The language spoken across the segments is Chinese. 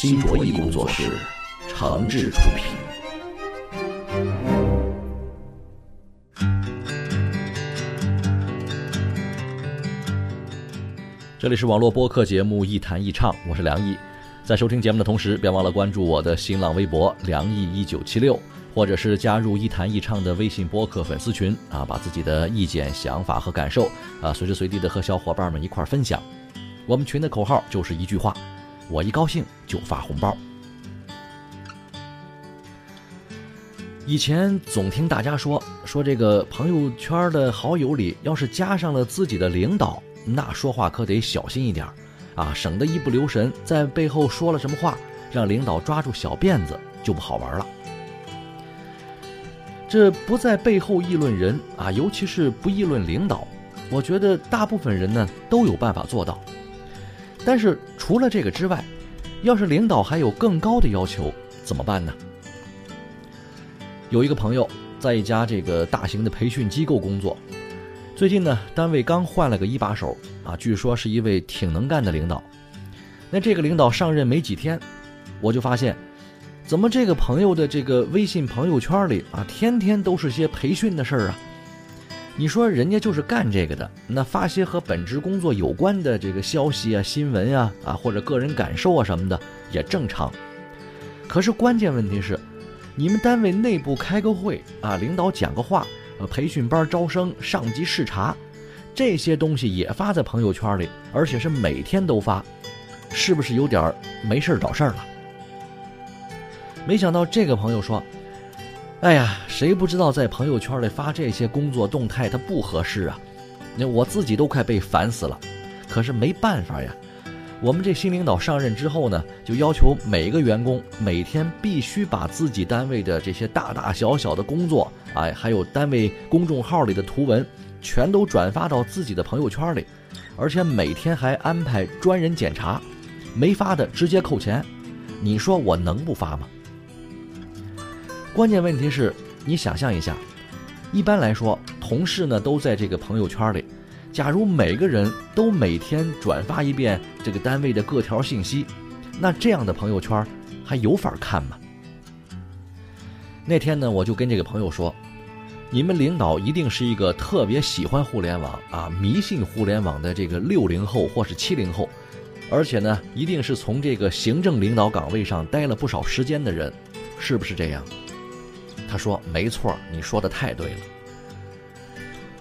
新卓艺工作室，诚挚出品。这里是网络播客节目《一弹一唱》，我是梁毅。在收听节目的同时，别忘了关注我的新浪微博“梁毅一九七六”，或者是加入“一弹一唱”的微信播客粉丝群啊，把自己的意见、想法和感受啊，随时随地的和小伙伴们一块儿分享。我们群的口号就是一句话：我一高兴就发红包。以前总听大家说说这个朋友圈的好友里，要是加上了自己的领导，那说话可得小心一点啊，省得一不留神在背后说了什么话，让领导抓住小辫子就不好玩了。这不在背后议论人啊，尤其是不议论领导，我觉得大部分人呢都有办法做到。但是除了这个之外，要是领导还有更高的要求，怎么办呢？有一个朋友在一家这个大型的培训机构工作，最近呢，单位刚换了个一把手啊，据说是一位挺能干的领导。那这个领导上任没几天，我就发现，怎么这个朋友的这个微信朋友圈里啊，天天都是些培训的事儿啊？你说人家就是干这个的，那发些和本职工作有关的这个消息啊、新闻啊啊，或者个人感受啊什么的也正常。可是关键问题是。你们单位内部开个会啊，领导讲个话，呃，培训班招生，上级视察，这些东西也发在朋友圈里，而且是每天都发，是不是有点没事找事儿了？没想到这个朋友说：“哎呀，谁不知道在朋友圈里发这些工作动态它不合适啊？那我自己都快被烦死了，可是没办法呀。”我们这新领导上任之后呢，就要求每个员工每天必须把自己单位的这些大大小小的工作，哎，还有单位公众号里的图文，全都转发到自己的朋友圈里，而且每天还安排专人检查，没发的直接扣钱。你说我能不发吗？关键问题是，你想象一下，一般来说，同事呢都在这个朋友圈里。假如每个人都每天转发一遍这个单位的各条信息，那这样的朋友圈还有法看吗？那天呢，我就跟这个朋友说，你们领导一定是一个特别喜欢互联网啊、迷信互联网的这个六零后或是七零后，而且呢，一定是从这个行政领导岗位上待了不少时间的人，是不是这样？他说：“没错，你说的太对了。”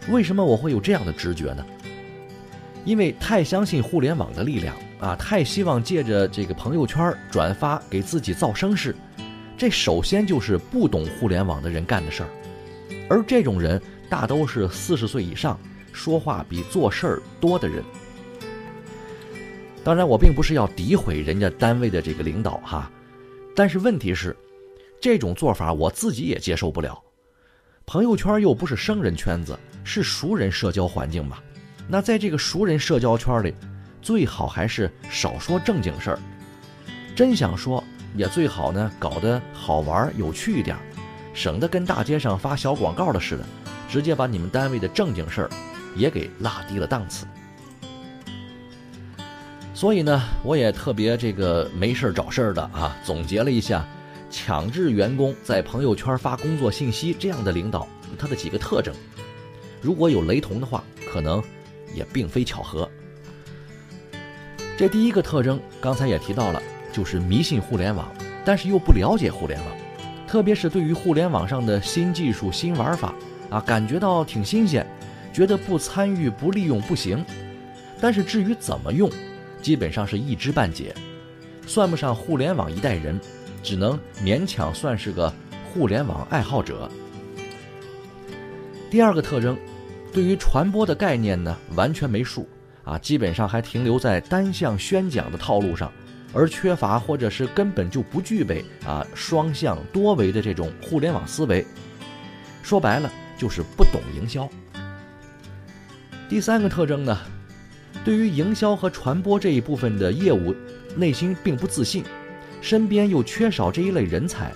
为什么我会有这样的直觉呢？因为太相信互联网的力量啊，太希望借着这个朋友圈转发给自己造声势，这首先就是不懂互联网的人干的事儿，而这种人大都是四十岁以上，说话比做事儿多的人。当然，我并不是要诋毁人家单位的这个领导哈，但是问题是，这种做法我自己也接受不了。朋友圈又不是生人圈子。是熟人社交环境吧？那在这个熟人社交圈里，最好还是少说正经事儿。真想说，也最好呢，搞得好玩有趣一点，省得跟大街上发小广告的似的，直接把你们单位的正经事儿也给拉低了档次。所以呢，我也特别这个没事儿找事儿的啊，总结了一下，强制员工在朋友圈发工作信息这样的领导，他的几个特征。如果有雷同的话，可能也并非巧合。这第一个特征，刚才也提到了，就是迷信互联网，但是又不了解互联网，特别是对于互联网上的新技术、新玩法啊，感觉到挺新鲜，觉得不参与、不利用不行。但是至于怎么用，基本上是一知半解，算不上互联网一代人，只能勉强算是个互联网爱好者。第二个特征，对于传播的概念呢，完全没数啊，基本上还停留在单向宣讲的套路上，而缺乏或者是根本就不具备啊双向多维的这种互联网思维。说白了就是不懂营销。第三个特征呢，对于营销和传播这一部分的业务，内心并不自信，身边又缺少这一类人才，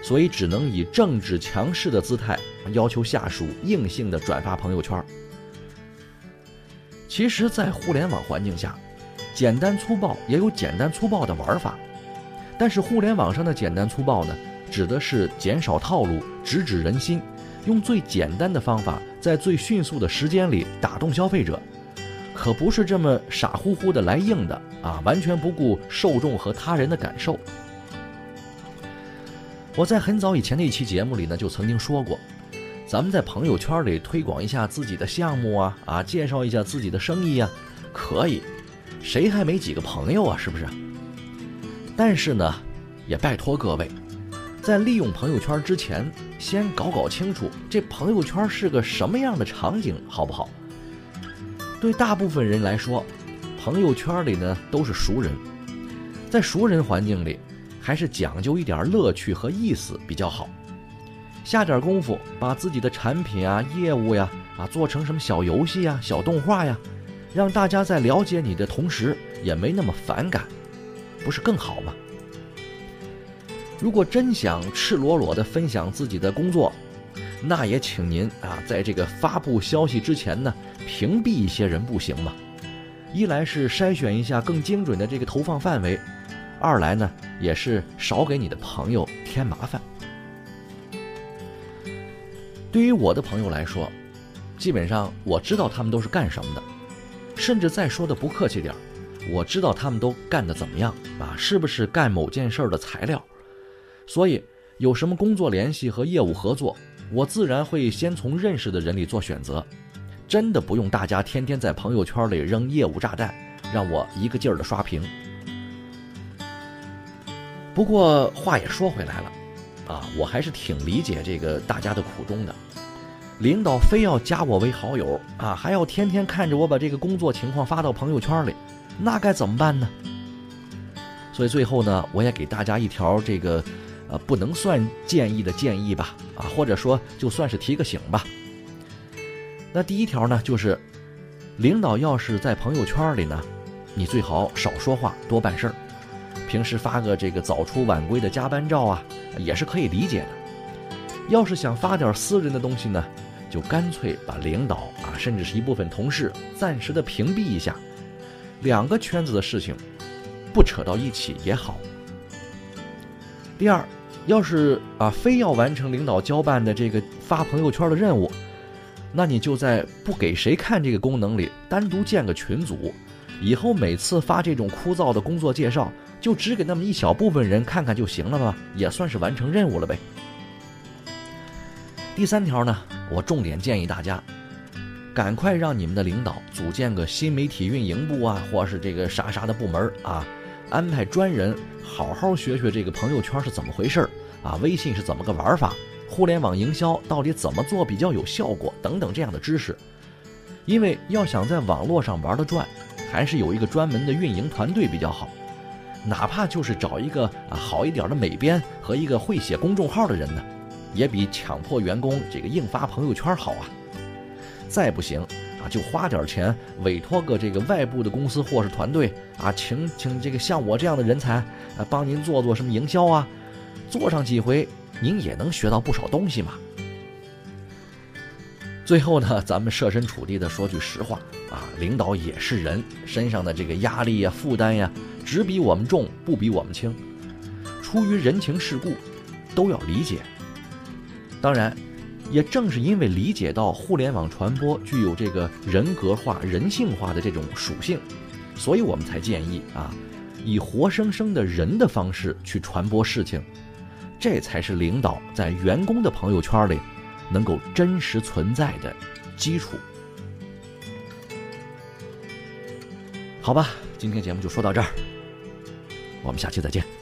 所以只能以政治强势的姿态要求下属硬性的转发朋友圈。其实，在互联网环境下，简单粗暴也有简单粗暴的玩法，但是互联网上的简单粗暴呢，指的是减少套路，直指人心。用最简单的方法，在最迅速的时间里打动消费者，可不是这么傻乎乎的来硬的啊！完全不顾受众和他人的感受。我在很早以前的一期节目里呢，就曾经说过，咱们在朋友圈里推广一下自己的项目啊啊，介绍一下自己的生意啊，可以，谁还没几个朋友啊？是不是？但是呢，也拜托各位。在利用朋友圈之前，先搞搞清楚这朋友圈是个什么样的场景，好不好？对大部分人来说，朋友圈里呢都是熟人，在熟人环境里，还是讲究一点乐趣和意思比较好。下点功夫，把自己的产品啊、业务呀啊做成什么小游戏呀、小动画呀，让大家在了解你的同时，也没那么反感，不是更好吗？如果真想赤裸裸地分享自己的工作，那也请您啊，在这个发布消息之前呢，屏蔽一些人不行吗？一来是筛选一下更精准的这个投放范围，二来呢，也是少给你的朋友添麻烦。对于我的朋友来说，基本上我知道他们都是干什么的，甚至再说的不客气点儿，我知道他们都干得怎么样啊，是不是干某件事儿的材料。所以，有什么工作联系和业务合作，我自然会先从认识的人里做选择。真的不用大家天天在朋友圈里扔业务炸弹，让我一个劲儿的刷屏。不过话也说回来了，啊，我还是挺理解这个大家的苦衷的。领导非要加我为好友啊，还要天天看着我把这个工作情况发到朋友圈里，那该怎么办呢？所以最后呢，我也给大家一条这个。呃，不能算建议的建议吧，啊，或者说就算是提个醒吧。那第一条呢，就是领导要是在朋友圈里呢，你最好少说话，多办事儿。平时发个这个早出晚归的加班照啊，也是可以理解的。要是想发点私人的东西呢，就干脆把领导啊，甚至是一部分同事暂时的屏蔽一下。两个圈子的事情，不扯到一起也好。第二。要是啊，非要完成领导交办的这个发朋友圈的任务，那你就在不给谁看这个功能里单独建个群组，以后每次发这种枯燥的工作介绍，就只给那么一小部分人看看就行了吧，也算是完成任务了呗。第三条呢，我重点建议大家，赶快让你们的领导组建个新媒体运营部啊，或是这个啥啥的部门啊。安排专人好好学学这个朋友圈是怎么回事儿啊，微信是怎么个玩法，互联网营销到底怎么做比较有效果等等这样的知识。因为要想在网络上玩得转，还是有一个专门的运营团队比较好。哪怕就是找一个啊好一点的美编和一个会写公众号的人呢，也比强迫员工这个硬发朋友圈好啊。再不行。啊，就花点钱委托个这个外部的公司或是团队啊，请请这个像我这样的人才啊，帮您做做什么营销啊，做上几回，您也能学到不少东西嘛。最后呢，咱们设身处地的说句实话啊，领导也是人，身上的这个压力呀、负担呀，只比我们重，不比我们轻。出于人情世故，都要理解。当然。也正是因为理解到互联网传播具有这个人格化、人性化的这种属性，所以我们才建议啊，以活生生的人的方式去传播事情，这才是领导在员工的朋友圈里能够真实存在的基础。好吧，今天节目就说到这儿，我们下期再见。